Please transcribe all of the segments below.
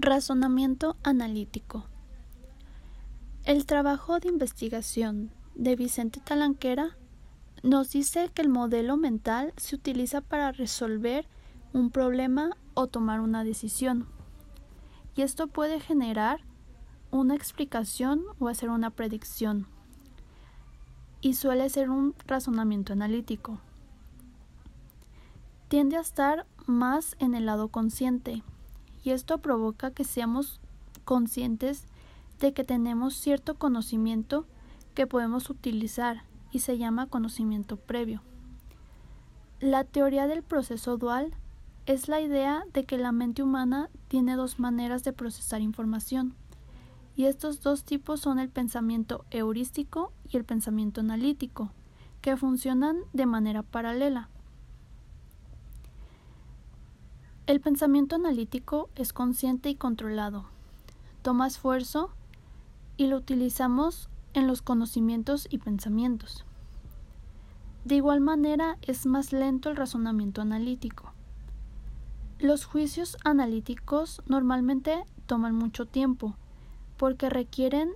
Razonamiento analítico. El trabajo de investigación de Vicente Talanquera nos dice que el modelo mental se utiliza para resolver un problema o tomar una decisión. Y esto puede generar una explicación o hacer una predicción. Y suele ser un razonamiento analítico. Tiende a estar más en el lado consciente y esto provoca que seamos conscientes de que tenemos cierto conocimiento que podemos utilizar y se llama conocimiento previo. La teoría del proceso dual es la idea de que la mente humana tiene dos maneras de procesar información, y estos dos tipos son el pensamiento heurístico y el pensamiento analítico, que funcionan de manera paralela. El pensamiento analítico es consciente y controlado. Toma esfuerzo y lo utilizamos en los conocimientos y pensamientos. De igual manera es más lento el razonamiento analítico. Los juicios analíticos normalmente toman mucho tiempo porque requieren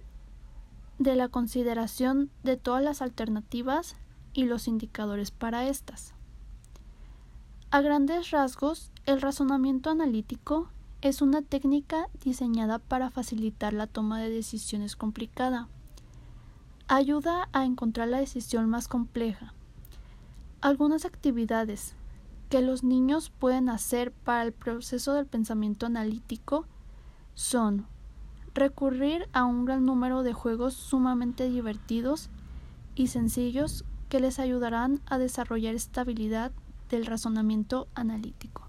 de la consideración de todas las alternativas y los indicadores para estas. A grandes rasgos, el razonamiento analítico es una técnica diseñada para facilitar la toma de decisiones complicada. Ayuda a encontrar la decisión más compleja. Algunas actividades que los niños pueden hacer para el proceso del pensamiento analítico son recurrir a un gran número de juegos sumamente divertidos y sencillos que les ayudarán a desarrollar estabilidad del razonamiento analítico.